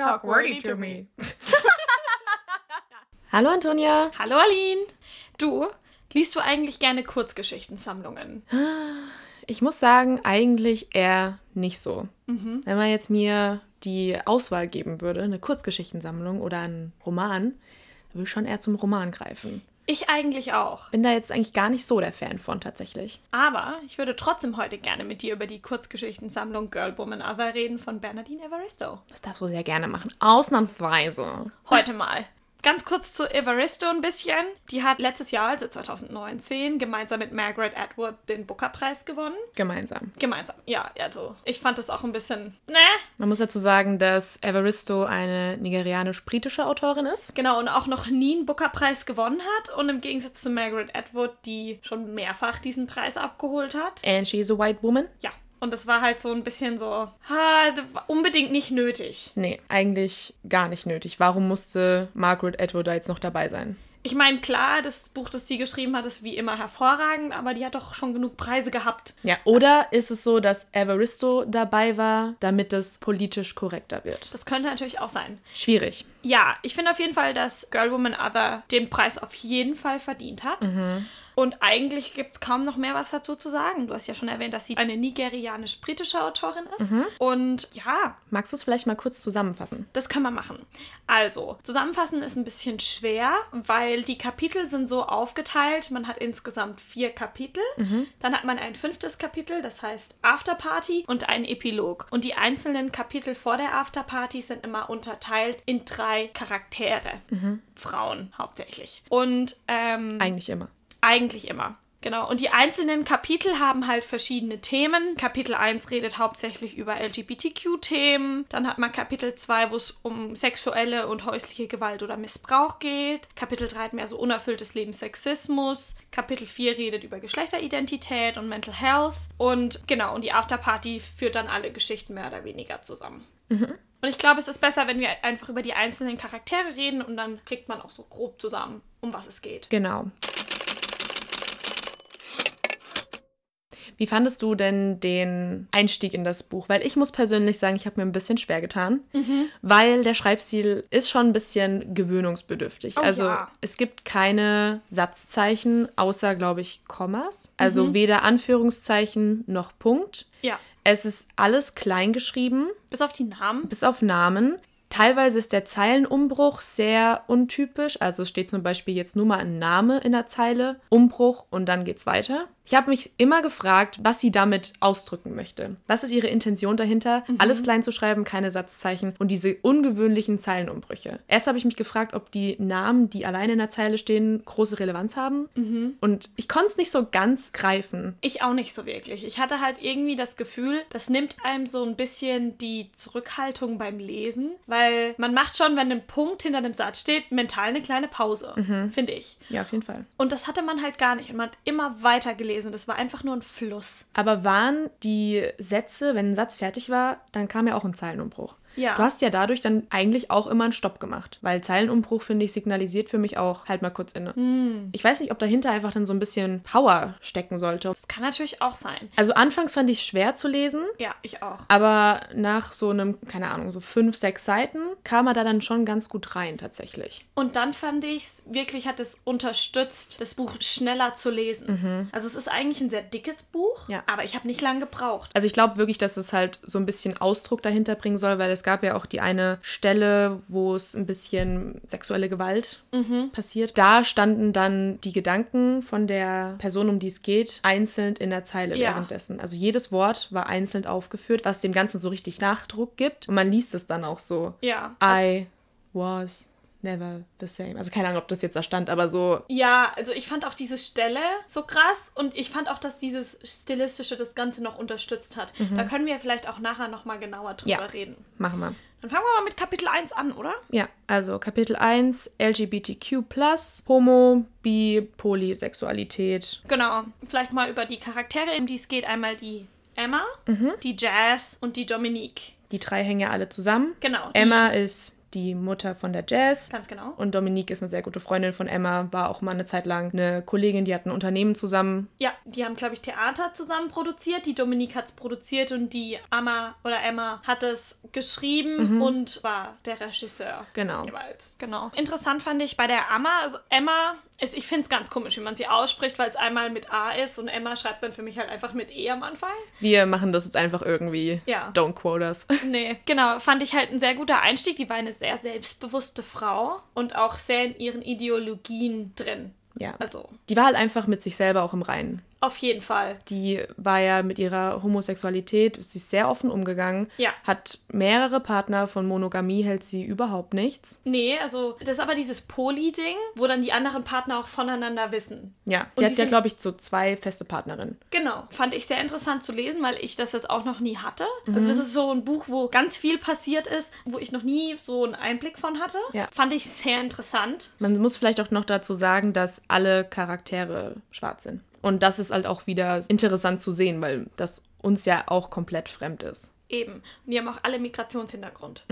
talk wordy to me. Hallo Antonia. Hallo Aline. Du, liest du eigentlich gerne Kurzgeschichtensammlungen? Ich muss sagen, eigentlich eher nicht so. Wenn man jetzt mir die Auswahl geben würde, eine Kurzgeschichtensammlung oder einen Roman, dann würde ich schon eher zum Roman greifen. Ich eigentlich auch. Bin da jetzt eigentlich gar nicht so der Fan von tatsächlich. Aber ich würde trotzdem heute gerne mit dir über die Kurzgeschichtensammlung Girl, Woman, Other reden von Bernadine Evaristo. Das darfst du sehr gerne machen. Ausnahmsweise. Heute mal. Ganz kurz zu Evaristo ein bisschen. Die hat letztes Jahr, also 2019, gemeinsam mit Margaret Atwood den Booker-Preis gewonnen. Gemeinsam. Gemeinsam, ja, also ich fand das auch ein bisschen, ne? Man muss dazu sagen, dass Evaristo eine nigerianisch-britische Autorin ist. Genau, und auch noch nie einen Booker-Preis gewonnen hat. Und im Gegensatz zu Margaret Atwood, die schon mehrfach diesen Preis abgeholt hat. And she is a white woman. Ja, und das war halt so ein bisschen so, ha, unbedingt nicht nötig. Nee, eigentlich gar nicht nötig. Warum musste Margaret Atwood da jetzt noch dabei sein? Ich meine, klar, das Buch, das sie geschrieben hat, ist wie immer hervorragend, aber die hat doch schon genug Preise gehabt. Ja, oder ist es so, dass Evaristo dabei war, damit es politisch korrekter wird? Das könnte natürlich auch sein. Schwierig. Ja, ich finde auf jeden Fall, dass Girl, Woman, Other den Preis auf jeden Fall verdient hat. Und eigentlich gibt es kaum noch mehr was dazu zu sagen. Du hast ja schon erwähnt, dass sie eine nigerianisch-britische Autorin ist. Und ja, Magst du es vielleicht mal kurz zusammenfassen? das können wir machen. Also, zusammenfassen ist ein bisschen schwer, weil die Kapitel sind so aufgeteilt. Man hat insgesamt vier Kapitel. Dann hat man ein fünftes Kapitel, das heißt Afterparty und einen Epilog. Und die einzelnen Kapitel vor der Afterparty sind immer unterteilt in drei Charaktere. Frauen hauptsächlich. Und ähm, Eigentlich immer. Eigentlich immer. Genau. Und die einzelnen Kapitel haben halt verschiedene Themen. Kapitel 1 redet hauptsächlich über LGBTQ-Themen. Dann hat man Kapitel 2, wo es um sexuelle und häusliche Gewalt oder Missbrauch geht. Kapitel 3 hat mehr so unerfülltes Leben, Sexismus. Kapitel 4 redet über Geschlechteridentität und Mental Health. Und genau, und die Afterparty führt dann alle Geschichten mehr oder weniger zusammen. Und ich glaube, es ist besser, wenn wir einfach über die einzelnen Charaktere reden und dann kriegt man auch so grob zusammen, um was es geht. Genau. Wie fandest du denn den Einstieg in das Buch? Weil ich muss persönlich sagen, ich habe mir ein bisschen schwer getan, weil der Schreibstil ist schon ein bisschen gewöhnungsbedürftig. Oh also ja. es gibt keine Satzzeichen, außer, glaube ich, Kommas. Also weder Anführungszeichen noch Punkt. Ja. Es ist alles klein geschrieben, Bis auf die Namen. bis auf Namen. Teilweise ist der Zeilenumbruch sehr untypisch. Also es steht zum Beispiel jetzt nur mal ein Name in der Zeile, Umbruch und dann geht's weiter. Ich habe mich immer gefragt, was sie damit ausdrücken möchte. Was ist ihre Intention dahinter? Alles klein zu schreiben, keine Satzzeichen und diese ungewöhnlichen Zeilenumbrüche. Erst habe ich mich gefragt, ob die Namen, die alleine in der Zeile stehen, große Relevanz haben. Und ich konnte es nicht so ganz greifen. Ich auch nicht so wirklich. Ich hatte halt irgendwie das Gefühl, das nimmt einem so ein bisschen die Zurückhaltung beim Lesen, weil man macht schon, wenn ein Punkt hinter dem Satz steht, mental eine kleine Pause, finde ich. Ja, auf jeden Fall. Und das hatte man halt gar nicht und man hat immer weiter gelesen und es war einfach nur ein Fluss. Aber waren die Sätze, wenn ein Satz fertig war, dann kam ja auch ein Zeilenumbruch. Ja. Du hast ja dadurch dann eigentlich auch immer einen Stopp gemacht, weil Zeilenumbruch, finde ich, signalisiert für mich auch, halt mal kurz inne. Hm. Ich weiß nicht, ob dahinter einfach dann so ein bisschen Power stecken sollte. Das kann natürlich auch sein. Also anfangs fand ich es schwer zu lesen, Ja, ich auch. aber nach so einem, keine Ahnung, so fünf, sechs Seiten kam er da dann schon ganz gut rein tatsächlich. Und dann fand ich es, wirklich hat es unterstützt, das Buch schneller zu lesen. Also es ist eigentlich ein sehr dickes Buch, Ja. aber ich habe nicht lange gebraucht. Also ich glaube wirklich, dass es halt so ein bisschen Ausdruck dahinter bringen soll, weil es gab ja auch die eine Stelle, wo es ein bisschen sexuelle Gewalt passiert. Da standen dann die Gedanken von der Person, um die es geht, einzeln in der Zeile Ja. währenddessen. Also jedes Wort war einzeln aufgeführt, was dem Ganzen so richtig Nachdruck gibt. Und man liest es dann auch so. Ja. I was never the same. Also keine Ahnung, ob das jetzt da stand, aber so Ja, also ich fand auch diese Stelle so krass und ich fand auch, dass dieses Stilistische das Ganze noch unterstützt hat. Da können wir vielleicht auch nachher nochmal genauer drüber Ja. reden. machen wir. Dann fangen wir mal mit Kapitel 1 an, oder? Ja, also Kapitel 1, LGBTQ+, Homo, Bi, Polysexualität. Genau. Vielleicht mal über die Charaktere, um die es geht. Einmal die Emma, Mhm. die Jazz und die Dominique. Die drei hängen ja alle zusammen. Genau. Emma ist die Mutter von der Jazz. Ganz genau. Und Dominique ist eine sehr gute Freundin von Emma, war auch mal eine Zeit lang eine Kollegin, die hat ein Unternehmen zusammen. Ja, die haben, glaube ich, Theater zusammen produziert. Die Dominique hat es produziert und die Amma oder Emma hat es geschrieben und war der Regisseur. Genau. Jeweils. Genau. Interessant fand ich bei der Amma, also Emma ist, ich finde es ganz komisch, wie man sie ausspricht, weil es einmal mit A ist und Emma schreibt man für mich halt einfach mit E am Anfang. Wir machen das jetzt einfach irgendwie. Ja. Don't quote us. Nee, genau, fand ich halt ein sehr guter Einstieg. Die war eine sehr selbstbewusste Frau und auch sehr in ihren Ideologien drin. Ja. Also, Die war halt einfach mit sich selber auch im Reinen. Auf jeden Fall. Die war ja mit ihrer Homosexualität, sie ist sehr offen umgegangen, Ja. hat mehrere Partner, von Monogamie hält sie überhaupt nichts. Nee, also das ist aber dieses Poly-Ding, wo dann die anderen Partner auch voneinander wissen. Ja, Und die die hat ja, sind- glaube ich, so zwei feste Partnerinnen. Genau. Fand ich sehr interessant zu lesen, weil ich das jetzt auch noch nie hatte. Mhm. Also das ist so ein Buch, wo ganz viel passiert ist, wo ich noch nie so einen Einblick von hatte. Ja. Fand ich sehr interessant. Man muss vielleicht auch noch dazu sagen, dass alle Charaktere schwarz sind. Und das ist halt auch wieder interessant zu sehen, weil das uns ja auch komplett fremd ist. Eben. Und die haben auch alle Migrationshintergrund.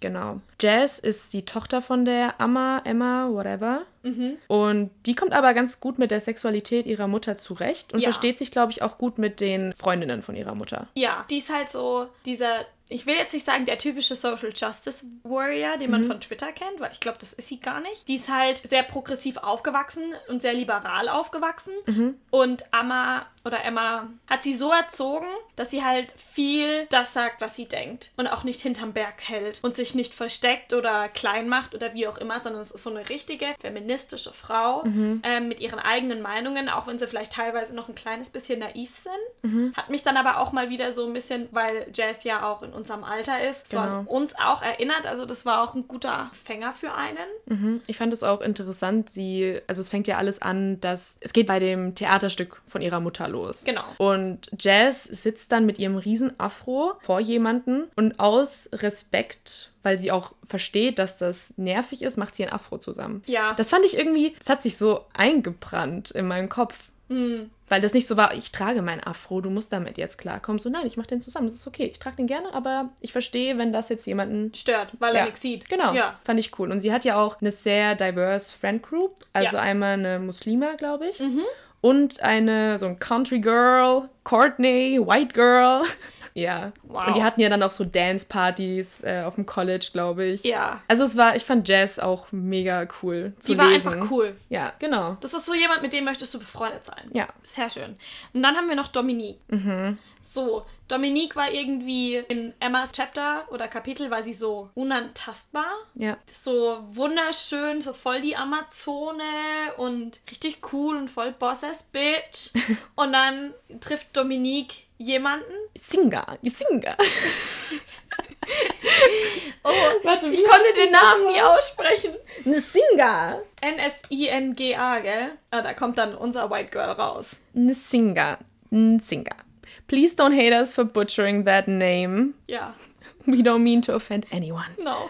Genau. Jazz ist die Tochter von der Amma, Emma, whatever. Mhm. Und die kommt aber ganz gut mit der Sexualität ihrer Mutter zurecht und Ja. versteht sich, glaube ich, auch gut mit den Freundinnen von ihrer Mutter. Ja, die ist halt so dieser, ich will jetzt nicht sagen der typische Social Justice Warrior, den man Mhm. von Twitter kennt, weil ich glaube, das ist sie gar nicht. Die ist halt sehr progressiv aufgewachsen und sehr liberal aufgewachsen. Mhm. Und Amma oder Emma hat sie so erzogen, dass sie halt viel das sagt, was sie denkt und auch nicht hinterm Berg hält und sich nicht versteckt oder klein macht oder wie auch immer, sondern es ist so eine richtige feministische Frau Mhm. ähm, mit ihren eigenen Meinungen, auch wenn sie vielleicht teilweise noch ein kleines bisschen naiv sind. Mhm. Hat mich dann aber auch mal wieder so ein bisschen, weil Jazz ja auch in unserem Alter ist, so an Genau. uns auch erinnert. Also das war auch ein guter Fänger für einen. Mhm. Ich fand es auch interessant, sie, also es fängt ja alles an, dass es geht bei dem Theaterstück von ihrer Mutter los. Genau. Und Jazz sitzt dann mit ihrem riesen Afro vor jemanden und aus Respekt, weil sie auch versteht, dass das nervig ist, macht sie ein Afro zusammen. Ja. Das fand ich irgendwie, das hat sich so eingebrannt in meinem Kopf. Hm. Weil das nicht so war, ich trage mein Afro, du musst damit jetzt klarkommen. So, nein, ich mache den zusammen, das ist okay. Ich trage den gerne, aber ich verstehe, wenn das jetzt jemanden Stört, weil er nichts sieht. Genau, Ja. fand ich cool. Und sie hat ja auch eine sehr diverse Friend Group. Also Ja. Mhm. einmal eine Muslima, glaube ich. Und eine, so ein Country Girl, Courtney, White Girl. ja. Wow. Und die hatten ja dann auch so Dance-Partys äh, auf dem College, glaube ich. Ja. Also es war, ich fand Jazz auch mega cool zu Die war lesen. einfach cool. Ja, genau. Das ist so jemand, mit dem möchtest du befreundet sein. Ja. Sehr schön. Und dann haben wir noch Dominique. So, Dominique war irgendwie in Emmas Chapter oder Kapitel, war sie so unantastbar. Ja. So wunderschön, so voll die Amazone und richtig cool und voll Bosses Bitch. und dann trifft Dominique jemanden. Singa, Singa. Oh, Warte, ich konnte den Namen nie aussprechen. Eine Singa. N-S-I-N-G-A, gell? Ah, da kommt dann unser White Girl raus. Nsinga. Nsinga. Please don't hate us for butchering that name. Ja, We don't mean to offend anyone. genau.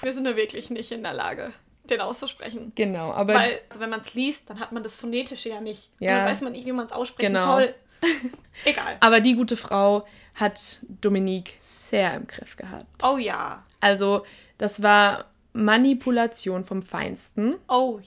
Wir sind ja wirklich nicht in der Lage, den auszusprechen. Genau, aber Weil, also wenn man es liest, dann hat man das Phonetische ja nicht. Ja. Und dann weiß man nicht, wie man es aussprechen Genau. soll. Egal. Aber die gute Frau hat Dominique sehr im Griff gehabt. Oh ja. Also, das war Manipulation vom Feinsten. Oh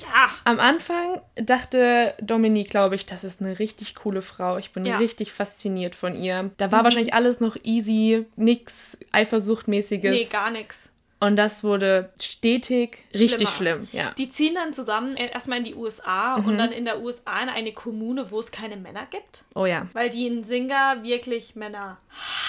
ja. Am Anfang dachte Dominique, glaube ich, das ist eine richtig coole Frau. Ich bin Ja. richtig fasziniert von ihr. Da war wahrscheinlich alles noch easy, nix Eifersuchtmäßiges. Nee, gar nichts. Und das wurde stetig richtig Schlimmer. schlimm. Ja. Die ziehen dann zusammen erstmal in die USA Mhm. und dann in der USA in eine Kommune, wo es keine Männer gibt. Oh ja. Weil die in Singa wirklich Männer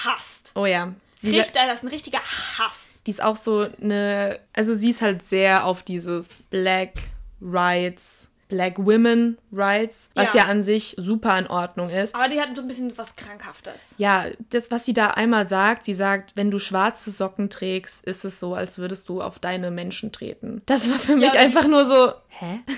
hasst. Oh ja. Sie, Richt, das ist ein richtiger Hass. die ist auch so eine, also sie ist halt sehr auf dieses Black Rights, Black Women Rights, was Ja. ja, an sich super in Ordnung ist. Aber die hat so ein bisschen was Krankhaftes. Ja, das, was sie da einmal sagt, sie sagt, wenn du schwarze Socken trägst, ist es so, als würdest du auf deine Menschen treten. Das war für mich Ja, einfach nur so, hä?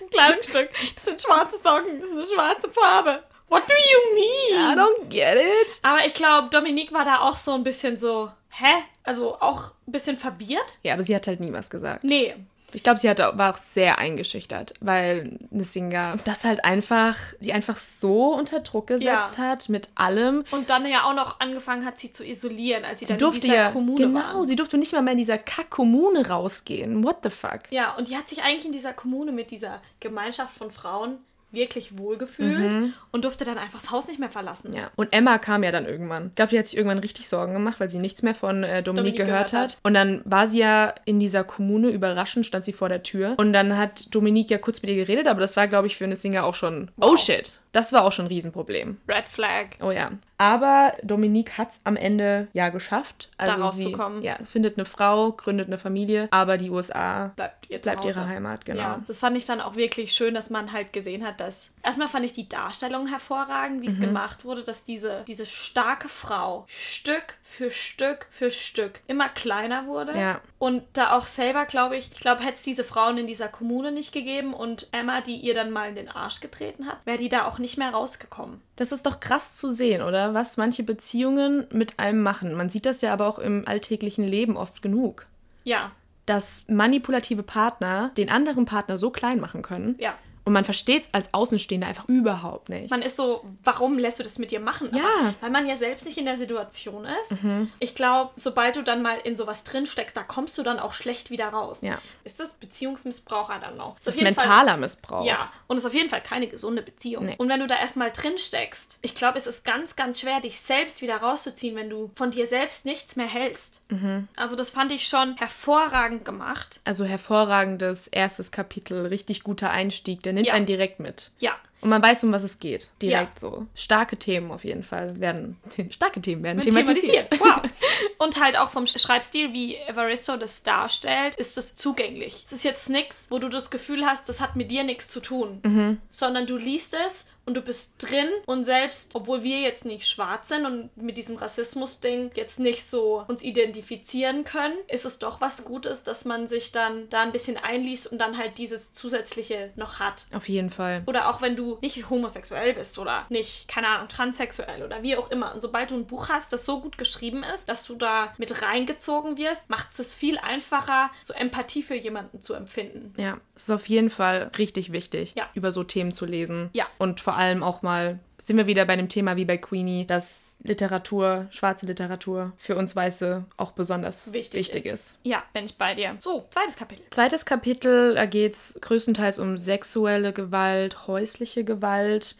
Ein Kleidungsstück. Das sind schwarze Socken. Das ist eine schwarze Farbe. What do you mean? I don't get it. Aber ich glaube, Dominique war da auch so ein bisschen so, hä? Also auch ein bisschen verwirrt. Ja, aber sie hat halt nie was gesagt. Nee. Ich glaube, sie hatte, war auch sehr eingeschüchtert, weil Nissinga das halt einfach, sie einfach so unter Druck gesetzt Ja. hat mit allem. Und dann ja auch noch angefangen hat, sie zu isolieren, als sie, Sie dann durfte in dieser ja, Kommune genau, waren. sie durfte nicht mal mehr in dieser Kack-Kommune rausgehen. What the fuck? Ja, und die hat sich eigentlich in dieser Kommune mit dieser Gemeinschaft von Frauen wirklich wohlgefühlt und durfte dann einfach das Haus nicht mehr verlassen. Mhm. Ja, und Emma kam ja dann irgendwann. Ich glaube, die hat sich irgendwann richtig Sorgen gemacht, weil sie nichts mehr von äh, Dominik, Dominik gehört, gehört hat. Und dann war sie ja in dieser Kommune, überraschend stand sie vor der Tür. Und dann hat Dominik ja kurz mit ihr geredet, aber das war, glaube ich, für eine Singer auch schon, oh shit, das war auch schon ein Riesenproblem. Red Flag. Oh ja. Aber Dominique hat es am Ende ja geschafft. Also Da sie rauszukommen. ja, findet eine Frau, gründet eine Familie, aber die USA Bleibt ihr bleibt ihre Heimat, genau. Ja, das fand ich dann auch wirklich schön, dass man halt gesehen hat, dass. Erstmal fand ich die Darstellung hervorragend, wie Mhm. es gemacht wurde, dass diese, diese starke Frau Stück für Stück für Stück immer kleiner wurde. Ja. Und da auch selber, glaube ich, ich glaube, hätte es diese Frauen in dieser Kommune nicht gegeben und Emma, die ihr dann mal in den Arsch getreten hat, wäre die da auch nicht mehr rausgekommen. Das ist doch krass zu sehen, oder? Was manche Beziehungen mit einem machen. Man sieht das ja aber auch im alltäglichen Leben oft genug. Ja, Dass manipulative Partner den anderen Partner so klein machen können. ja. Und man versteht es als Außenstehender einfach überhaupt nicht. Man ist so, warum lässt du das mit dir machen? Ja. Aber weil man ja selbst nicht in der Situation ist. Ich glaube, sobald du dann mal in sowas drin steckst, da kommst du dann auch schlecht wieder raus. Ja. Ist das Beziehungsmissbrauch? I don't know. Ist das ist jeden Fall- mentaler Missbrauch. Ja, und ist auf jeden Fall keine gesunde Beziehung. Nee. Und wenn du da erstmal drin steckst, ich glaube, es ist ganz, ganz schwer, dich selbst wieder rauszuziehen, wenn du von dir selbst nichts mehr hältst. Mhm. Also das fand ich schon hervorragend gemacht. Also hervorragendes erstes Kapitel, richtig guter Einstieg. Der nimmt Ja. einen direkt mit. Ja. Und man weiß, um was es geht. Direkt so. Starke Themen auf jeden Fall werden. Starke Themen werden Wird thematisiert. Wow. Und halt auch vom Schreibstil, wie Evaristo das darstellt, ist es zugänglich. Es ist jetzt nichts, wo du das Gefühl hast, das hat mit dir nichts zu tun. Mhm. Sondern du liest es und du bist drin und selbst, obwohl wir jetzt nicht schwarz sind und mit diesem Rassismus-Ding jetzt nicht so uns identifizieren können, ist es doch was Gutes, dass man sich dann da ein bisschen einliest und dann halt dieses Zusätzliche noch hat. Auf jeden Fall. Oder auch wenn du nicht homosexuell bist oder nicht, keine Ahnung, transsexuell oder wie auch immer. Und sobald du ein Buch hast, das so gut geschrieben ist, dass du da mit reingezogen wirst, macht es es viel einfacher, so Empathie für jemanden zu empfinden. Ja, es ist auf jeden Fall richtig wichtig, Ja. über so Themen zu lesen. Ja. Und vor allem auch mal, sind wir wieder bei dem Thema wie bei Queenie, dass Literatur, schwarze Literatur für uns Weiße auch besonders Wichtig, wichtig, ist. ist. Ja, bin ich bei dir. So, zweites Kapitel. Zweites Kapitel, da geht es größtenteils um sexuelle Gewalt, häusliche Gewalt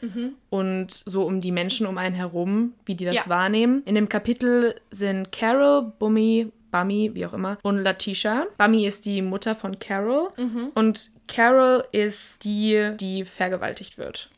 und so um die Menschen um einen herum, wie die das Ja. wahrnehmen. In dem Kapitel sind Carol, Bummy, Bummy, wie auch immer, und Latisha. Bummy ist die Mutter von Carol und Carol ist die, die vergewaltigt wird.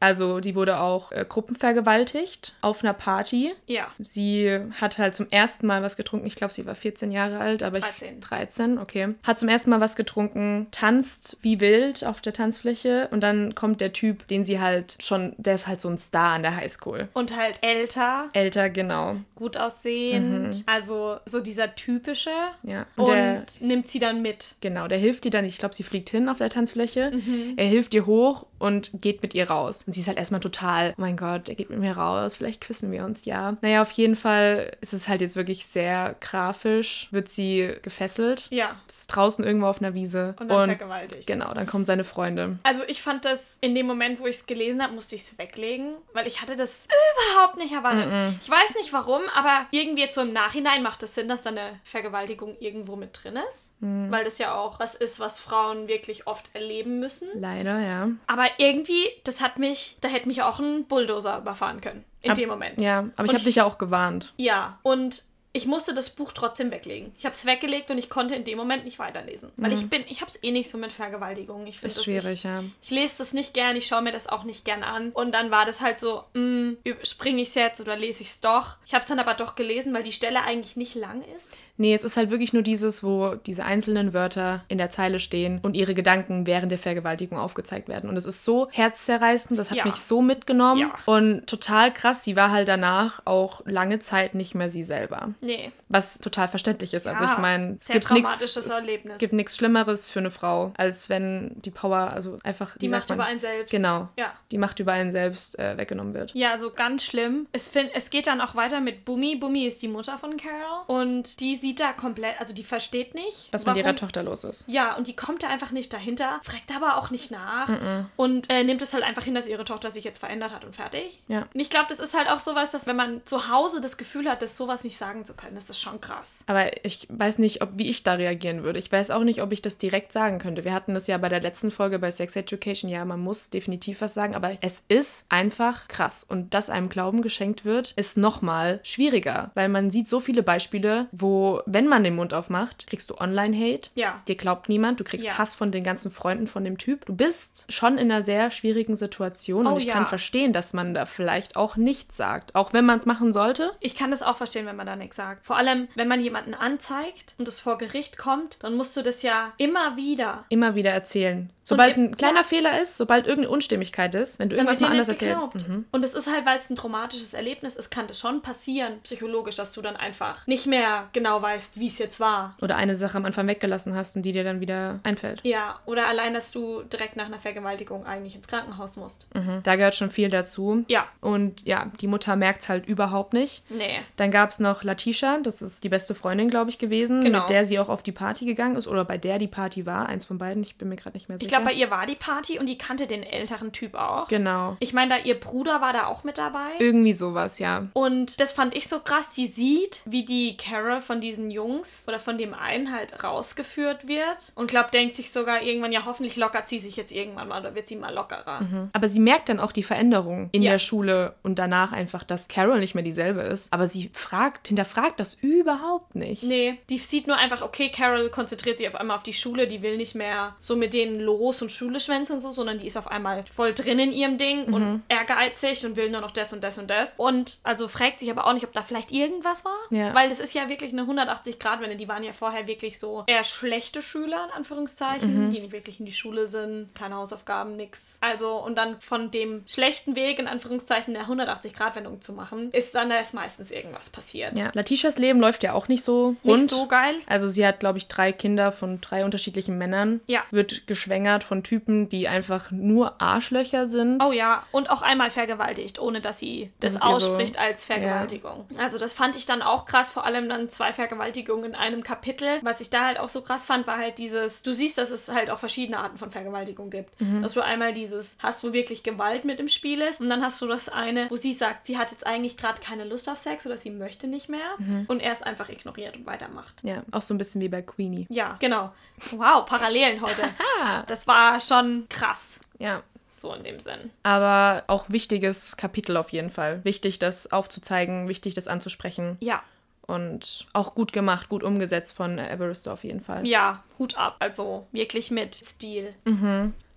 Also die wurde auch äh, gruppenvergewaltigt auf einer Party. ja. Sie hat halt zum ersten Mal was getrunken. Ich glaube, sie war 14 Jahre alt, aber 13. ich 13, okay. Hat zum ersten Mal was getrunken, tanzt wie wild auf der Tanzfläche und dann kommt der Typ, den sie halt schon, der ist halt so ein Star an der Highschool. Und halt älter, Älter, genau. gut aussehend. Also so dieser typische. Ja. Und der, nimmt sie dann mit. genau, der hilft ihr dann, ich glaube, sie fliegt hin auf der Tanzfläche. Mhm. Er hilft ihr hoch und geht mit ihr raus. Und sie ist halt erstmal total, oh mein Gott, er geht mit mir raus, vielleicht küssen wir uns, ja. Naja, auf jeden Fall ist es halt jetzt wirklich sehr grafisch, wird sie gefesselt. Ja. ist draußen irgendwo auf einer Wiese. Und dann vergewaltigt. Genau, dann kommen seine Freunde. Also ich fand das, in dem Moment, wo ich es gelesen habe, musste ich es weglegen, weil ich hatte das überhaupt nicht erwartet. Ich weiß nicht warum, aber irgendwie jetzt so im Nachhinein macht es Sinn, dass da eine Vergewaltigung irgendwo mit drin ist. Weil das ja auch was ist, was Frauen wirklich oft erleben müssen. Leider, ja. Aber irgendwie, das hat mich, da hätte mich auch ein Bulldozer überfahren können. In Ab- dem Moment. Ja, aber ich Und habe dich ja auch gewarnt. Ja, und ich musste das Buch trotzdem weglegen. Ich habe es weggelegt und ich konnte in dem Moment nicht weiterlesen. Weil ich bin, ich habe es eh nicht so mit Vergewaltigung. Ich Ist das schwierig, nicht, ja. Ich lese das nicht gern, ich schaue mir das auch nicht gern an. Und dann war das halt so, mh, springe ich es jetzt oder lese ich es doch? Ich habe es dann aber doch gelesen, weil die Stelle eigentlich nicht lang ist. Nee, es ist halt wirklich nur dieses, wo diese einzelnen Wörter in der Zeile stehen und ihre Gedanken während der Vergewaltigung aufgezeigt werden. Und es ist so herzzerreißend, das hat Ja. mich so mitgenommen. Ja. Und total krass, sie war halt danach auch lange Zeit nicht mehr sie selber. Nee. Was total verständlich ist. also Ja, ich meine, es gibt nichts Erlebnis. gibt nichts Schlimmeres für eine Frau, als wenn die Power, also einfach Die Macht man? über einen selbst. Genau. Ja. Die Macht über einen selbst äh, weggenommen wird. Ja, so ganz schlimm. Es, find, es geht dann auch weiter mit Bumi. Bumi ist die Mutter von Carol. Und die sieht da komplett, also die versteht nicht, Was mit ihrer warum- Tochter los ist. Ja, und die kommt da einfach nicht dahinter, fragt aber auch nicht nach und äh, nimmt es halt einfach hin, dass ihre Tochter sich jetzt verändert hat und fertig. Ja. Und ich glaube, das ist halt auch sowas, dass wenn man zu Hause das Gefühl hat, das sowas nicht sagen zu können, das ist schon krass. Aber ich weiß nicht, ob, wie ich da reagieren würde. Ich weiß auch nicht, ob ich das direkt sagen könnte. Wir hatten das ja bei der letzten Folge bei Sex Education. Ja, man muss definitiv was sagen, aber es ist einfach krass. Und dass einem Glauben geschenkt wird, ist nochmal schwieriger, weil man sieht so viele Beispiele, wo, wenn man den Mund aufmacht, kriegst du Online-Hate. Ja. Dir glaubt niemand, du kriegst Ja. Hass von den ganzen Freunden von dem Typ. Du bist schon in einer sehr schwierigen Situation Oh und ich kann ja. verstehen, dass man da vielleicht auch nichts sagt. Auch wenn man es machen sollte. Ich kann das auch verstehen, wenn man da nichts sagt. Vor allem, wenn man jemanden anzeigt und es vor Gericht kommt, dann musst du das ja immer wieder immer wieder erzählen. Sobald ein kleiner Fehler ist, sobald irgendeine Unstimmigkeit ist, wenn du irgendwas mal anders erzählst. geglaubt. Und es ist halt, weil es ein traumatisches Erlebnis ist, kann das schon passieren, psychologisch, dass du dann einfach nicht mehr genau weißt, wie es jetzt war. Oder eine Sache am Anfang weggelassen hast und die dir dann wieder einfällt. Ja, oder allein, dass du direkt nach einer Vergewaltigung eigentlich ins Krankenhaus musst. Mhm. Da gehört schon viel dazu. Ja, Und ja, die Mutter merkt es halt überhaupt nicht. nee. Dann gab es noch Latisha, das ist die beste Freundin, glaube ich, gewesen, Genau. mit der sie auch auf die Party gegangen ist oder bei der die Party war. Eins von beiden, ich bin mir gerade nicht mehr sicher. Ich glaube, bei ihr war die Party und die kannte den älteren Typ auch. Genau. Ich meine, da ihr Bruder war da auch mit dabei. Irgendwie sowas, ja. Und das fand ich so krass. Die sieht, wie die Carol von diesen Jungs oder von dem einen halt rausgeführt wird. Und glaub, denkt sich sogar irgendwann, ja, hoffentlich lockert sie sich jetzt irgendwann mal oder wird sie mal lockerer. Aber sie merkt dann auch die Veränderung in Ja. der Schule und danach einfach, dass Carol nicht mehr dieselbe ist. Aber sie fragt, hinterfragt das überhaupt nicht. Nee, die sieht nur einfach, okay, Carol konzentriert sich auf einmal auf die Schule, die will nicht mehr so mit denen los und Schule schwänzen und so, sondern die ist auf einmal voll drin in ihrem Ding Mhm. und ehrgeizig und will nur noch das und das und das. Und also fragt sich aber auch nicht, ob da vielleicht irgendwas war. Ja. Weil das ist ja wirklich eine 180-Grad-Wende. Die waren ja vorher wirklich so eher schlechte Schüler, in Anführungszeichen, Mhm. die nicht wirklich in die Schule sind, keine Hausaufgaben, nix. Also, und dann von dem schlechten Weg, in Anführungszeichen, eine 180-Grad-Wendung zu machen, ist dann da ist meistens irgendwas passiert. Ja, Letitias Leben läuft ja auch nicht so rund. Nicht so geil. Also sie hat, glaube ich, drei Kinder von drei unterschiedlichen Männern. Ja. Wird geschwängert von Typen, die einfach nur Arschlöcher sind. Oh ja, und auch einmal vergewaltigt, ohne dass sie Das das, ihr so- ausspricht als Vergewaltigung. Also das fand ich dann auch krass, vor allem dann zwei Vergewaltigungen in einem Kapitel. Was ich da halt auch so krass fand, war halt dieses, du siehst, dass es halt auch verschiedene Arten von Vergewaltigung gibt. Mhm. Dass du einmal dieses hast, wo wirklich Gewalt mit im Spiel ist und dann hast du das eine, wo sie sagt, sie hat jetzt eigentlich gerade keine Lust auf Sex oder sie möchte nicht mehr Mhm. und er es einfach ignoriert und weitermacht. Ja, auch so ein bisschen wie bei Queenie. Ja, genau. Wow, Parallelen heute. Das war schon krass. Ja. So in dem Sinn. Aber auch wichtiges Kapitel auf jeden Fall. Wichtig, das aufzuzeigen, wichtig, das anzusprechen. Ja, Und auch gut gemacht, gut umgesetzt von Everest auf jeden Fall. Ja, Hut ab. Also wirklich mit Stil.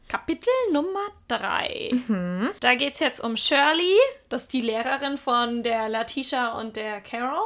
Kapitel Nummer 3. Da geht es jetzt um Shirley, das ist die Lehrerin von der Latisha und der Carol,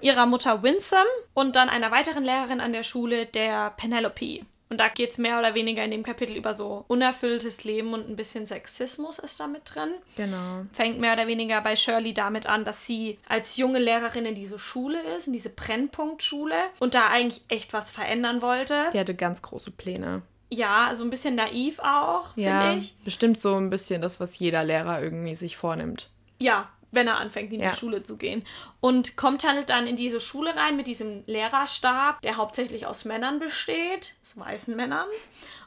ihrer Mutter Winsome und dann einer weiteren Lehrerin an der Schule, der Penelope. Und da geht es mehr oder weniger in dem Kapitel über so unerfülltes Leben und ein bisschen Sexismus ist da mit drin Genau. fängt mehr oder weniger bei Shirley damit an, dass sie als junge Lehrerin in diese Schule ist, in diese Brennpunktschule und da eigentlich echt was verändern wollte. Die hatte ganz große Pläne. Ja, so ein bisschen naiv auch, Ja, finde ich. bestimmt so ein bisschen das, was jeder Lehrer irgendwie sich vornimmt. Ja, wenn er anfängt, in Ja. die Schule zu gehen. Und kommt halt dann in diese Schule rein mit diesem Lehrerstab, der hauptsächlich aus Männern besteht, aus weißen Männern.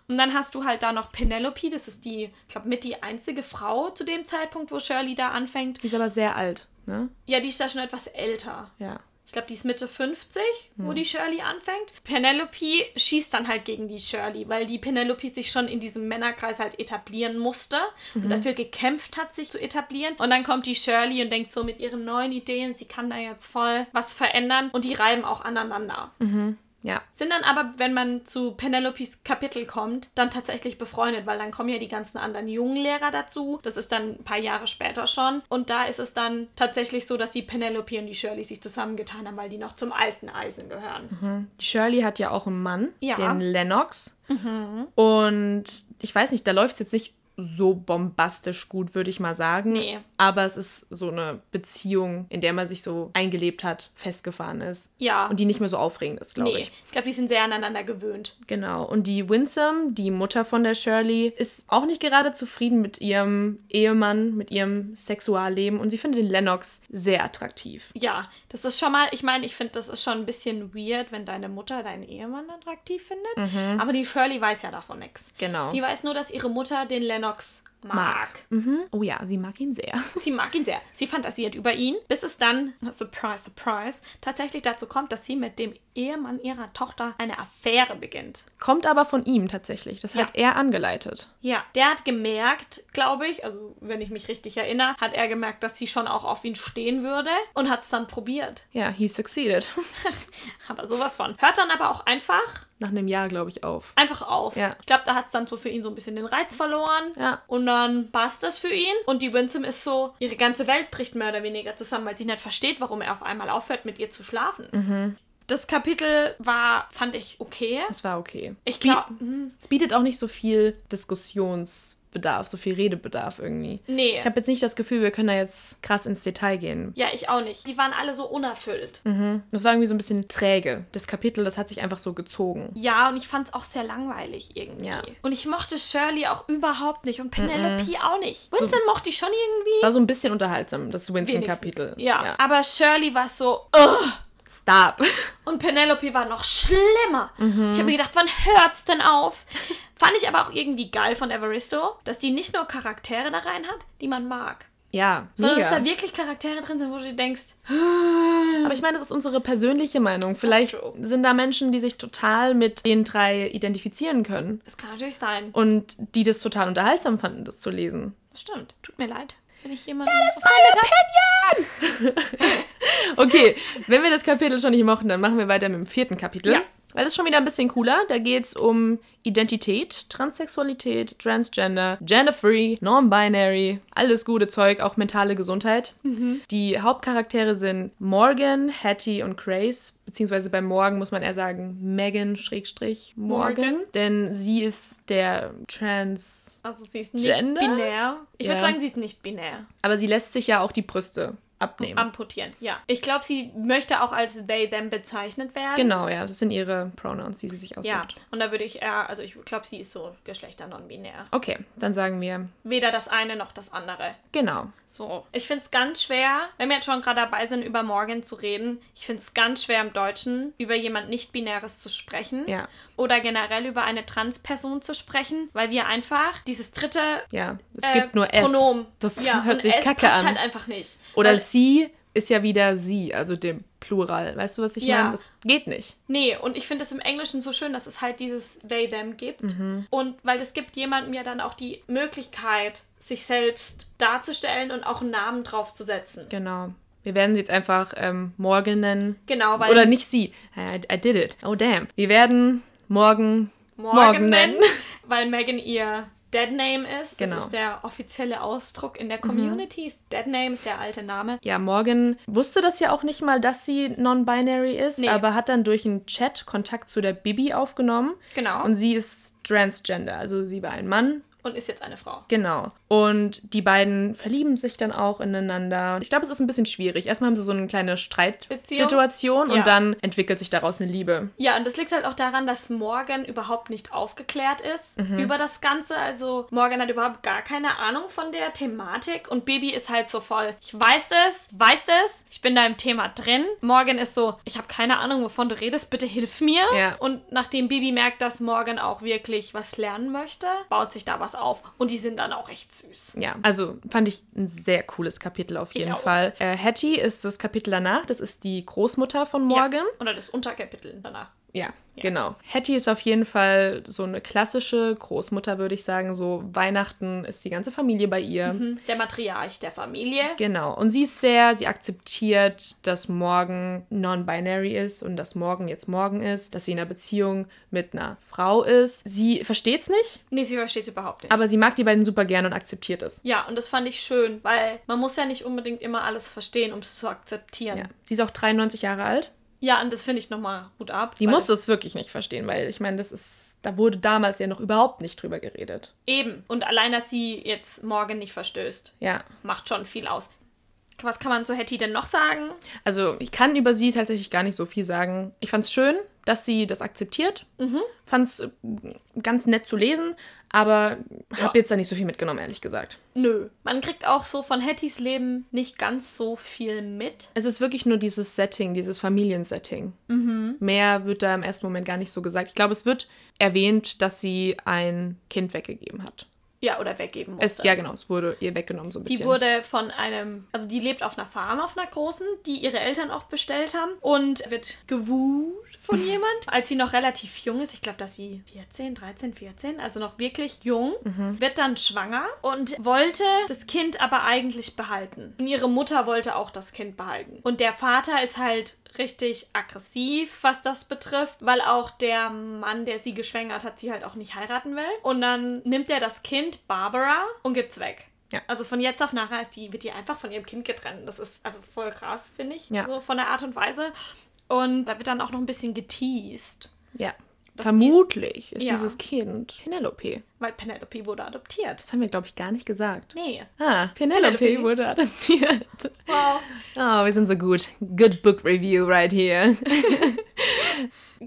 Und dann hast du halt da noch Penelope, das ist die, ich glaube, mit die einzige Frau zu dem Zeitpunkt, wo Shirley da anfängt. Die ist aber sehr alt, ne? Ja, die ist da schon etwas älter. Ja. Ich glaube, die ist Mitte 50, wo die Shirley anfängt. Penelope schießt dann halt gegen die Shirley, weil die Penelope sich schon in diesem Männerkreis halt etablieren musste und dafür gekämpft hat, sich zu etablieren. Und dann kommt die Shirley und denkt so mit ihren neuen Ideen, sie kann da jetzt voll was verändern und die reiben auch aneinander. Ja. Sind dann aber, wenn man zu Penelopes Kapitel kommt, dann tatsächlich befreundet, weil dann kommen ja die ganzen anderen jungen Lehrer dazu. Das ist dann ein paar Jahre später schon. Und da ist es dann tatsächlich so, dass die Penelope und die Shirley sich zusammengetan haben, weil die noch zum alten Eisen gehören. Die Shirley hat ja auch einen Mann, Ja. den Lennox. Und ich weiß nicht, da läuft es jetzt nicht so bombastisch gut, würde ich mal sagen. Nee. Aber es ist so eine Beziehung, in der man sich so eingelebt hat, festgefahren ist. Ja. Und die nicht mehr so aufregend ist, glaube nee. ich. Ich glaube, die sind sehr aneinander gewöhnt. Genau. Und die Winsome, die Mutter von der Shirley, ist auch nicht gerade zufrieden mit ihrem Ehemann, mit ihrem Sexualleben. Und sie findet den Lennox sehr attraktiv. Ja, das ist schon mal, ich meine, ich finde, das ist schon ein bisschen weird, wenn deine Mutter deinen Ehemann attraktiv findet. Aber die Shirley weiß ja davon nichts. Mhm. Genau. Die weiß nur, dass ihre Mutter den Lennox mag. Mhm. Oh ja, sie mag ihn sehr. Sie mag ihn sehr. Sie fantasiert über ihn, bis es dann, surprise, surprise, tatsächlich dazu kommt, dass sie mit dem Ehemann ihrer Tochter eine Affäre beginnt. Kommt aber von ihm tatsächlich. Das hat er angeleitet. Ja, der hat gemerkt, glaube ich, also wenn ich mich richtig erinnere, hat er gemerkt, dass sie schon auch auf ihn stehen würde und hat es dann probiert. Ja, he succeeded. Aber sowas von. Hört dann aber auch einfach Nach einem Jahr, glaube ich, auf. einfach auf. Ja. Ich glaube, da hat es dann so für ihn so ein bisschen den Reiz verloren. Ja. Und dann passt das für ihn. Und die Winsome ist so, ihre ganze Welt bricht mehr oder weniger zusammen, weil sie nicht versteht, warum er auf einmal aufhört, mit ihr zu schlafen. Mhm. Das Kapitel war, fand ich okay. Das war okay. Ich glaube, Es bietet auch nicht so viel Diskussionsbedarf, so viel Redebedarf irgendwie. nee. Ich habe jetzt nicht das Gefühl, wir können da jetzt krass ins Detail gehen. Ja, ich auch nicht. Die waren alle so unerfüllt. Das war irgendwie so ein bisschen träge. Das Kapitel, das hat sich einfach so gezogen. Ja, und ich fand es auch sehr langweilig irgendwie. Ja. Und ich mochte Shirley auch überhaupt nicht und Penelope auch nicht. Winston mochte ich schon irgendwie. Es war so ein bisschen unterhaltsam, das. Winston-Kapitel. Ja. aber Shirley war so, ugh. Stop. Und Penelope war noch schlimmer. Mhm. Ich habe mir gedacht, wann hört's denn auf? Fand ich aber auch irgendwie geil von Evaristo, dass die nicht nur Charaktere da rein hat, die man mag. Ja, Sondern dass da mega. wirklich Charaktere drin sind, wo du denkst, Aber ich meine, das ist unsere persönliche Meinung. Vielleicht sind da Menschen, die sich total mit den drei identifizieren können. das kann natürlich sein. Und die das total unterhaltsam fanden, das zu lesen. Das stimmt. Tut mir leid, wenn ich jemanden das Okay, wenn wir das Kapitel schon nicht mochten, dann machen wir weiter mit dem vierten Kapitel. Ja. Weil das ist schon wieder ein bisschen cooler. Da geht es um Identität, Transsexualität, Transgender, Gender-Free, Non-Binary, alles gute Zeug, auch mentale Gesundheit. Die Hauptcharaktere sind Morgan, Hattie und Grace. Beziehungsweise bei Morgan muss man eher sagen Megan Schrägstrich Morgan. Morgan. Denn sie ist der Trans... Also sie ist nicht Gender? binär. Ich Ja. würde sagen, sie ist nicht binär. Aber sie lässt sich ja auch die Brüste abnehmen. Amputieren, ja. Ich glaube, sie möchte auch als they, them bezeichnet werden. Genau, ja. Das sind ihre Pronouns, die sie sich aussucht. Ja, und da würde ich eher, also ich glaube, sie ist so geschlechter non-binär. Okay, dann sagen wir Weder das eine noch das andere. genau. So. Ich finde es ganz schwer, wenn wir jetzt schon gerade dabei sind, über Morgan zu reden, ich finde es ganz schwer im Deutschen, über jemand Nicht-Binäres zu sprechen. Ja. Oder generell über eine Trans-Person zu sprechen, weil wir einfach dieses dritte Ja, es äh, gibt nur S. Pronomen. Das ja, hört sich kacke an. halt einfach nicht. Oder sie ist ja wieder sie, also dem Plural. Weißt du, was ich Ja. meine? Das geht nicht. Nee, und ich finde es im Englischen so schön, dass es halt dieses they, them gibt. Mhm. Und weil es gibt jemandem ja dann auch die Möglichkeit, sich selbst darzustellen und auch einen Namen draufzusetzen. Genau. Wir werden sie jetzt einfach ähm, Morgan nennen. Genau, weil Oder nicht sie. I, I did it. Oh, damn. Wir werden morgen Morgan, Morgan nennen, nennen. weil Megan ihr Dead Name ist. Genau. Das ist der offizielle Ausdruck in der Community. Ist Dead Name ist der alte Name. Ja, Morgan wusste das ja auch nicht mal, dass sie non-binary ist, Nee. aber hat dann durch einen Chat Kontakt zu der Bibi aufgenommen. Genau. Und sie ist transgender, also sie war ein Mann. Und ist jetzt eine Frau. Genau. Und die beiden verlieben sich dann auch ineinander. Ich glaube, es ist ein bisschen schwierig. Erstmal haben sie so eine kleine Streitsituation Ja. und dann entwickelt sich daraus eine Liebe. Ja, und das liegt halt auch daran, dass Morgan überhaupt nicht aufgeklärt ist Mhm. über das Ganze. Also Morgan hat überhaupt gar keine Ahnung von der Thematik und Baby ist halt so voll, ich weiß es, weiß es, ich bin da im Thema drin. Morgan ist so, ich habe keine Ahnung, wovon du redest, bitte hilf mir. Ja. Und nachdem Baby merkt, dass Morgan auch wirklich was lernen möchte, baut sich da was auf. Und die sind dann auch echt süß. Ja, also fand ich ein sehr cooles Kapitel auf jeden. Fall. Äh, Hattie ist das Kapitel danach. Das ist die Großmutter von Morgan. Ja. Oder das Unterkapitel danach. Ja, genau. Hattie ist auf jeden Fall so eine klassische Großmutter, würde ich sagen. So Weihnachten ist die ganze Familie bei ihr. Hm, Der Matriarch der Familie. Genau. Und sie ist sehr, sie akzeptiert, dass Morgan non-binary ist und dass Morgan jetzt Morgan ist, dass sie in einer Beziehung mit einer Frau ist. Sie versteht es nicht, Nee, sie versteht überhaupt nicht. aber sie mag die beiden super gern und akzeptiert es. Ja, und das fand ich schön, weil man muss ja nicht unbedingt immer alles verstehen, um es zu akzeptieren. Ja. Ja, Sie ist auch 93 Jahre alt. Und das finde ich nochmal gut ab. Weil- muss es wirklich nicht verstehen, weil ich meine, das ist da wurde damals ja noch überhaupt nicht drüber geredet. Eben. Und allein, dass sie jetzt morgen nicht verstößt, Ja. macht schon viel aus. Was kann man zu Hetty denn noch sagen? Also ich kann über sie tatsächlich gar nicht so viel sagen. Ich fand es schön, dass sie das akzeptiert. Fand es ganz nett zu lesen, aber habe jetzt da nicht so viel mitgenommen, ehrlich gesagt. Nö. Man kriegt auch so von Hettys Leben nicht ganz so viel mit. Es ist wirklich nur dieses Setting, dieses Familiensetting. Mehr wird da im ersten Moment gar nicht so gesagt. Ich glaube, es wird erwähnt, dass sie ein Kind weggegeben hat. Ja, oder weggeben Es, musste. ja, genau, es wurde ihr weggenommen so ein bisschen. Die wurde von einem, also die lebt auf einer Farm, auf einer großen, die ihre Eltern auch bestellt haben und wird gewut von jemand, als sie noch relativ jung ist. Ich glaube, dass sie 14, 13, 14, also noch wirklich jung, wird dann schwanger und wollte das Kind aber eigentlich behalten. Und ihre Mutter wollte auch das Kind behalten. Und der Vater ist halt richtig aggressiv, was das betrifft, weil auch der Mann, der sie geschwängert hat, sie halt auch nicht heiraten will. Und dann nimmt er das Kind, Barbara, und gibt's weg. Ja. Also von jetzt auf nachher ist die, wird die einfach von ihrem Kind getrennt. Das ist also voll krass, finde ich. Ja. So von der Art und Weise. Und da wird dann auch noch ein bisschen geteased. ja. Vermutlich ist Ja. dieses Kind Penelope. Weil Penelope wurde adoptiert. Das haben wir, glaube ich, gar nicht gesagt. Nee. Ah, Penelope, Penelope. wurde adoptiert. Wow. Oh, wir sind so gut. Good book review right here.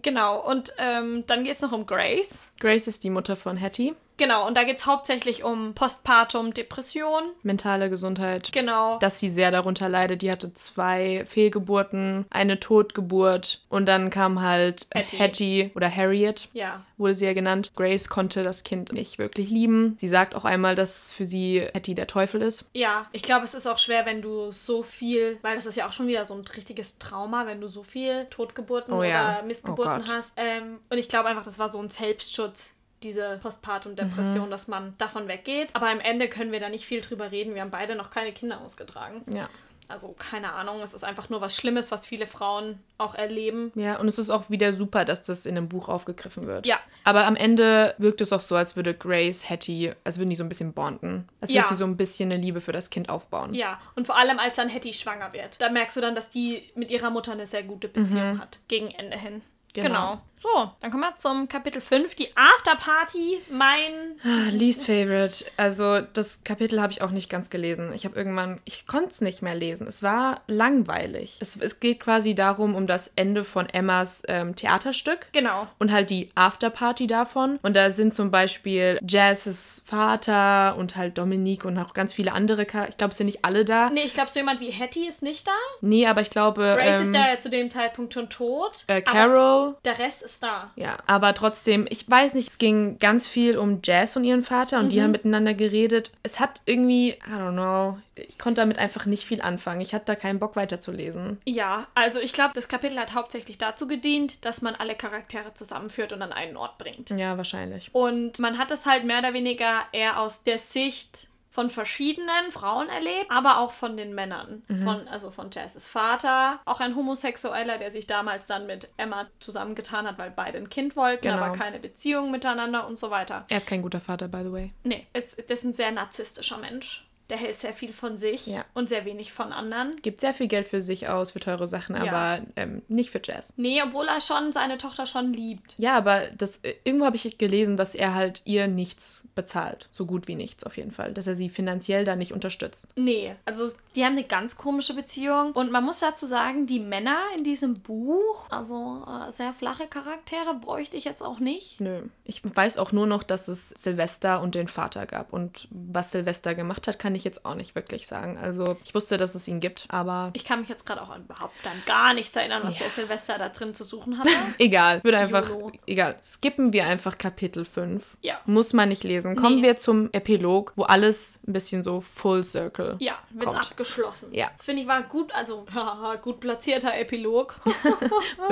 Genau. Und ähm, dann geht es noch um Grace. Grace ist die Mutter von Hattie. Genau. Und da geht es hauptsächlich um Postpartum, Depression. Mentale Gesundheit. Genau. Dass sie sehr darunter leidet. Die hatte zwei Fehlgeburten, eine Totgeburt und dann kam halt Hattie. Hattie oder Harriet, ja. wurde sie ja genannt. Grace konnte das Kind nicht wirklich lieben. Sie sagt auch einmal, dass für sie Hattie der Teufel ist. Ja, ich glaube, es ist auch schwer, wenn du so viel, weil das ist ja auch schon wieder so ein richtiges Trauma, wenn du so viel Totgeburten Oh ja. oder Missgeburten Oh hast. Ähm, und ich glaube einfach, das war so ein Selbstschutz, diese Mhm. Postpartum-Depression, dass man davon weggeht. Aber am Ende können wir da nicht viel drüber reden. Wir haben beide noch keine Kinder ausgetragen. Ja. Also keine Ahnung, es ist einfach nur was Schlimmes, was viele Frauen auch erleben. Ja, und es ist auch wieder super, dass das in einem Buch aufgegriffen wird. Ja. Aber am Ende wirkt es auch so, als würde Grace Hattie, als würden die so ein bisschen bonden. Als Ja. würde sie so ein bisschen eine Liebe für das Kind aufbauen. Ja, und vor allem als dann Hattie schwanger wird. Da merkst du dann, dass die mit ihrer Mutter eine sehr gute Beziehung hat. Gegen Ende hin. Genau. Genau. So, dann kommen wir zum Kapitel 5, die Afterparty. Mein. Ah, Least Favorite. Also das Kapitel habe ich auch nicht ganz gelesen. Ich habe irgendwann, ich konnte es nicht mehr lesen. Es war langweilig. Es, es geht quasi darum, um das Ende von Emmas ähm, Theaterstück. Genau. Und halt die Afterparty davon. Und da sind zum Beispiel Jazz' Vater und halt Dominique und auch ganz viele andere. Char ich glaube, es sind nicht alle da. Nee, ich glaube, so jemand wie Hattie ist nicht da. Nee, aber ich glaube. Grace ähm, ist da ja zu dem Zeitpunkt schon tot. äh, Carol. der Rest ist da. Ja, aber trotzdem, ich weiß nicht, es ging ganz viel um Jazz und ihren Vater und die haben miteinander geredet. Es hat irgendwie, I don't know, ich konnte damit einfach nicht viel anfangen. Ich hatte da keinen Bock weiterzulesen. Ja, also ich glaube, das Kapitel hat hauptsächlich dazu gedient, dass man alle Charaktere zusammenführt und an einen Ort bringt. Ja, wahrscheinlich. Und man hat es halt mehr oder weniger eher aus der Sicht von verschiedenen Frauen erlebt, aber auch von den Männern. Von, also von Jazz' Vater, auch ein Homosexueller, der sich damals dann mit Emma zusammengetan hat, weil beide ein Kind wollten, Genau. aber keine Beziehung miteinander und so weiter. Er ist kein guter Vater, by the way. Nee, es, das ist ein sehr narzisstischer Mensch. Der hält sehr viel von sich Ja. und sehr wenig von anderen. Gibt sehr viel Geld für sich aus, für teure Sachen, Ja. aber ähm, nicht für Jazz. Nee, obwohl er schon seine Tochter schon liebt. Ja, aber das, äh, irgendwo habe ich gelesen, dass er halt ihr nichts bezahlt. So gut wie nichts auf jeden Fall. Dass er sie finanziell da nicht unterstützt. Nee, also die haben eine ganz komische Beziehung. Und man muss dazu sagen, die Männer in diesem Buch, also äh, sehr flache Charaktere, bräuchte ich jetzt auch nicht. Nö. Ich weiß auch nur noch, dass es Silvester und den Vater gab. Und was Silvester gemacht hat, kann ich jetzt auch nicht wirklich sagen. Also ich wusste, dass es ihn gibt, aber Ich kann mich jetzt gerade auch an überhaupt dann gar nichts erinnern, was der Silvester da drin zu suchen hatte. egal. Würde einfach, YOLO. egal. Skippen wir einfach Kapitel 5. Ja. Muss man nicht lesen. Kommen Nee. wir zum Epilog, wo alles ein bisschen so Full Circle. Ja, wird's Kommt. abgeschlossen. Ja. Das finde ich war gut, also gut platzierter Epilog.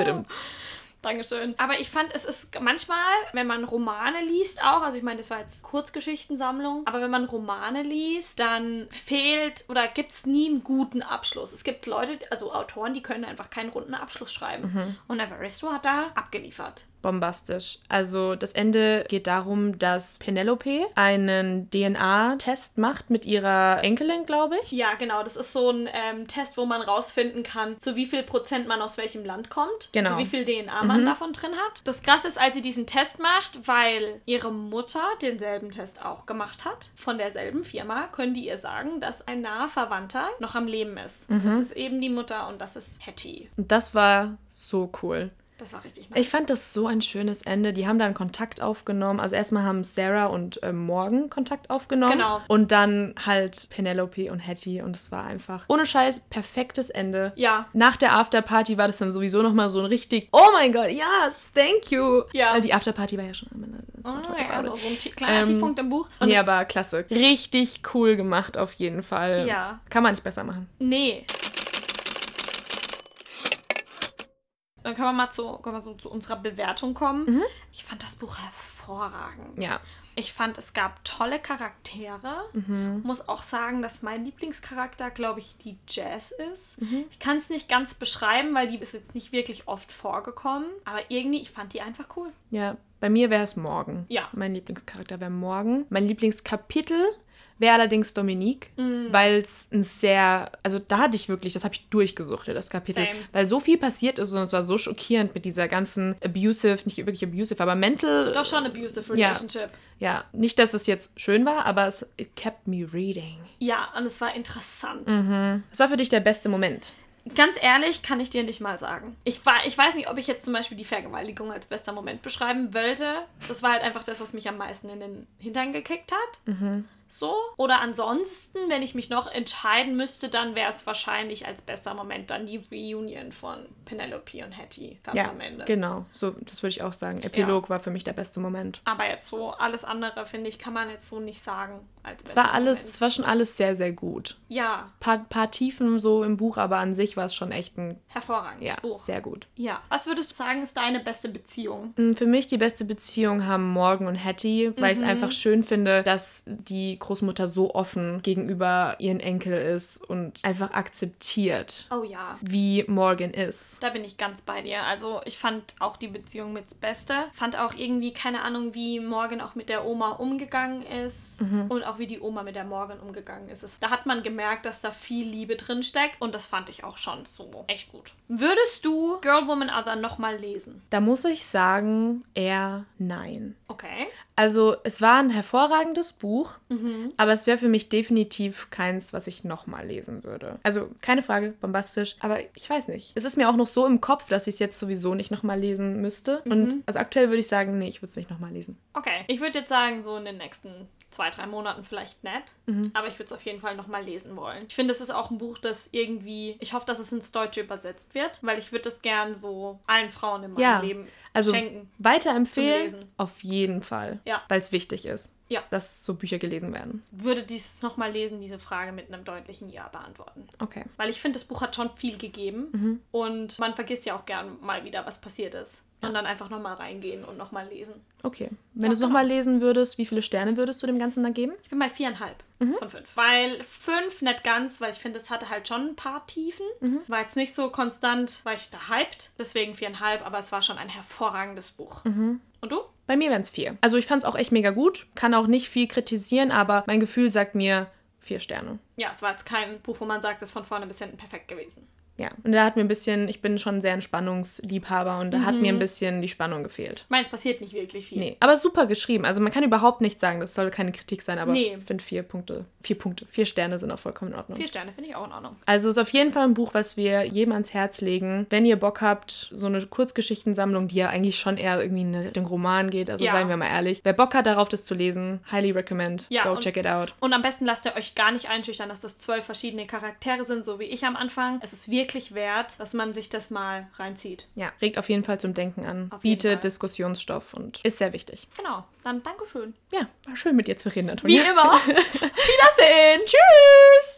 Dankeschön. Aber ich fand, es ist manchmal, wenn man Romane liest auch, also ich meine, das war jetzt Kurzgeschichtensammlung, aber wenn man Romane liest, dann fehlt oder gibt es nie einen guten Abschluss. Es gibt Leute, also Autoren, die können einfach keinen runden Abschluss schreiben. Und Evaristo hat da abgeliefert. Bombastisch. Also das Ende geht darum, dass Penelope einen DNA-Test macht mit ihrer Enkelin, glaube ich. Ja, genau. Das ist so ein ähm, Test, wo man rausfinden kann, zu wie viel Prozent man aus welchem Land kommt. Genau. Also wie viel DNA man davon drin hat. Das Krasse ist, als sie diesen Test macht, weil ihre Mutter denselben Test auch gemacht hat, von derselben Firma, können die ihr sagen, dass ein naher Verwandter noch am Leben ist. Das ist eben die Mutter und das ist Hattie. Und das war so cool. Das war richtig nice. Ich fand das so ein schönes Ende. Die haben dann Kontakt aufgenommen. Also erstmal haben Sarah und ähm, Morgan Kontakt aufgenommen. Genau. Und dann halt Penelope und Hattie. Und es war einfach ohne Scheiß perfektes Ende. Ja. Nach der Afterparty war das dann sowieso nochmal so ein richtig, oh mein Gott, yes, thank you. Ja. Weil die Afterparty war ja schon am Ende. Oh, ja, also so ein kleiner Ähm, Tiefpunkt im Buch. Und Nee, aber klasse. Richtig cool gemacht auf jeden Fall. Ja. Kann man nicht besser machen. Nee. Dann können wir mal zu, wir so zu unserer Bewertung kommen. Ich fand das Buch hervorragend. Ja. Ich fand, es gab tolle Charaktere. Muss auch sagen, dass mein Lieblingscharakter, glaube ich, die Jazz ist. Ich kann es nicht ganz beschreiben, weil die ist jetzt nicht wirklich oft vorgekommen. Aber irgendwie, ich fand die einfach cool. Ja, bei mir wäre es Morgen. Ja. Mein Lieblingscharakter wäre Morgen. Mein Lieblingskapitel wäre allerdings Dominique, Mm. weil es ein sehr, also da hatte ich wirklich, das habe ich durchgesuchtet, das Kapitel, Same. weil so viel passiert ist und es war so schockierend mit dieser ganzen abusive, nicht wirklich abusive, aber mental. Doch schon abusive Ja. relationship. Ja, nicht, dass es jetzt schön war, aber es it kept me reading. Ja, und es war interessant. Was war für dich der beste Moment? Ganz ehrlich, kann ich dir nicht mal sagen. Ich, war, ich weiß nicht, ob ich jetzt zum Beispiel die Vergewaltigung als bester Moment beschreiben wollte. Das war halt einfach das, was mich am meisten in den Hintern gekickt hat. So. Oder ansonsten, wenn ich mich noch entscheiden müsste, dann wäre es wahrscheinlich als bester Moment dann die Reunion von Penelope und Hattie ganz ja, am Ende. genau, so, das würde ich auch sagen. Epilog war für mich der beste Moment. Aber jetzt so alles andere, finde ich, kann man jetzt so nicht sagen. Als Es war alles, es war schon alles sehr, sehr gut. Ja, Paar, paar Tiefen so im Buch, aber an sich war es schon echt ein, hervorragendes ja, Buch. sehr gut. Ja. Was würdest du sagen, ist deine beste Beziehung? Mm, Für mich die beste Beziehung haben Morgan und Hattie, weil ich es einfach schön finde, dass die Großmutter so offen gegenüber ihren Enkel ist und einfach akzeptiert, Oh ja. wie Morgan ist. Da bin ich ganz bei dir. Also ich fand auch die Beziehung mit Beste. Fand auch irgendwie, keine Ahnung, wie Morgan auch mit der Oma umgegangen ist. Und auch wie die Oma mit der Morgan umgegangen ist. Da hat man gemerkt, dass da viel Liebe drin steckt. Und das fand ich auch schon so echt gut. Würdest du Girl, Woman, Other nochmal lesen? Da muss ich sagen, eher nein. Okay. Also es war ein hervorragendes Buch, aber es wäre für mich definitiv keins, was ich nochmal lesen würde. Also keine Frage, bombastisch, aber ich weiß nicht. Es ist mir auch noch so im Kopf, dass ich es jetzt sowieso nicht nochmal lesen müsste. Und also aktuell würde ich sagen, nee, ich würde es nicht nochmal lesen. Okay. Ich würde jetzt sagen, so in den nächsten zwei, drei Monaten vielleicht nett. Aber ich würde es auf jeden Fall nochmal lesen wollen. Ich finde, es ist auch ein Buch, das irgendwie, ich hoffe, dass es ins Deutsche übersetzt wird, weil ich würde es gern so allen Frauen in meinem Ja, Leben Also schenken. weiterempfehlen, auf jeden Fall, Ja. weil es wichtig ist, Ja. dass so Bücher gelesen werden. Würde dieses nochmal lesen, diese Frage mit einem deutlichen Ja beantworten. Okay. Weil ich finde, das Buch hat schon viel gegeben und man vergisst ja auch gern mal wieder, was passiert ist. Und dann einfach nochmal reingehen und nochmal lesen. Okay. Wenn du es nochmal lesen würdest, wie viele Sterne würdest du dem Ganzen dann geben? Ich bin bei viereinhalb von fünf. Weil fünf nicht ganz, weil ich finde, es hatte halt schon ein paar Tiefen. War jetzt nicht so konstant, war ich da hyped. Deswegen viereinhalb, aber es war schon ein hervorragendes Buch. Und du? Bei mir wären es vier. Also ich fand es auch echt mega gut, kann auch nicht viel kritisieren, aber mein Gefühl sagt mir vier Sterne. Ja, es war jetzt kein Buch, wo man sagt, es ist von vorne bis hinten perfekt gewesen. Ja, und da hat mir ein bisschen, ich bin schon sehr ein Spannungsliebhaber und da hat Mhm. mir ein bisschen die Spannung gefehlt. Es passiert nicht wirklich viel. Nee, aber super geschrieben. Also man kann überhaupt nicht sagen, das soll keine Kritik sein, aber Nee. ich finde vier Punkte, vier Punkte, vier Sterne sind auch vollkommen in Ordnung. Vier Sterne finde ich auch in Ordnung. Also ist auf jeden Fall ein Buch, was wir jedem ans Herz legen. Wenn ihr Bock habt, so eine Kurzgeschichtensammlung, die ja eigentlich schon eher irgendwie in den Roman geht, also Ja. seien wir mal ehrlich. Wer Bock hat, darauf das zu lesen, highly recommend. Ja, Go und- check it out. Und am besten lasst ihr euch gar nicht einschüchtern, dass das zwölf verschiedene Charaktere sind, so wie ich am Anfang. Es ist wirklich wert, dass man sich das mal reinzieht. Ja, regt auf jeden Fall zum Denken an, jeden Fall. bietet Diskussionsstoff und ist sehr wichtig. Genau. Dann Dankeschön. Ja, war schön mit dir zu reden, Wie Antonia. immer. Wiedersehen. Tschüss.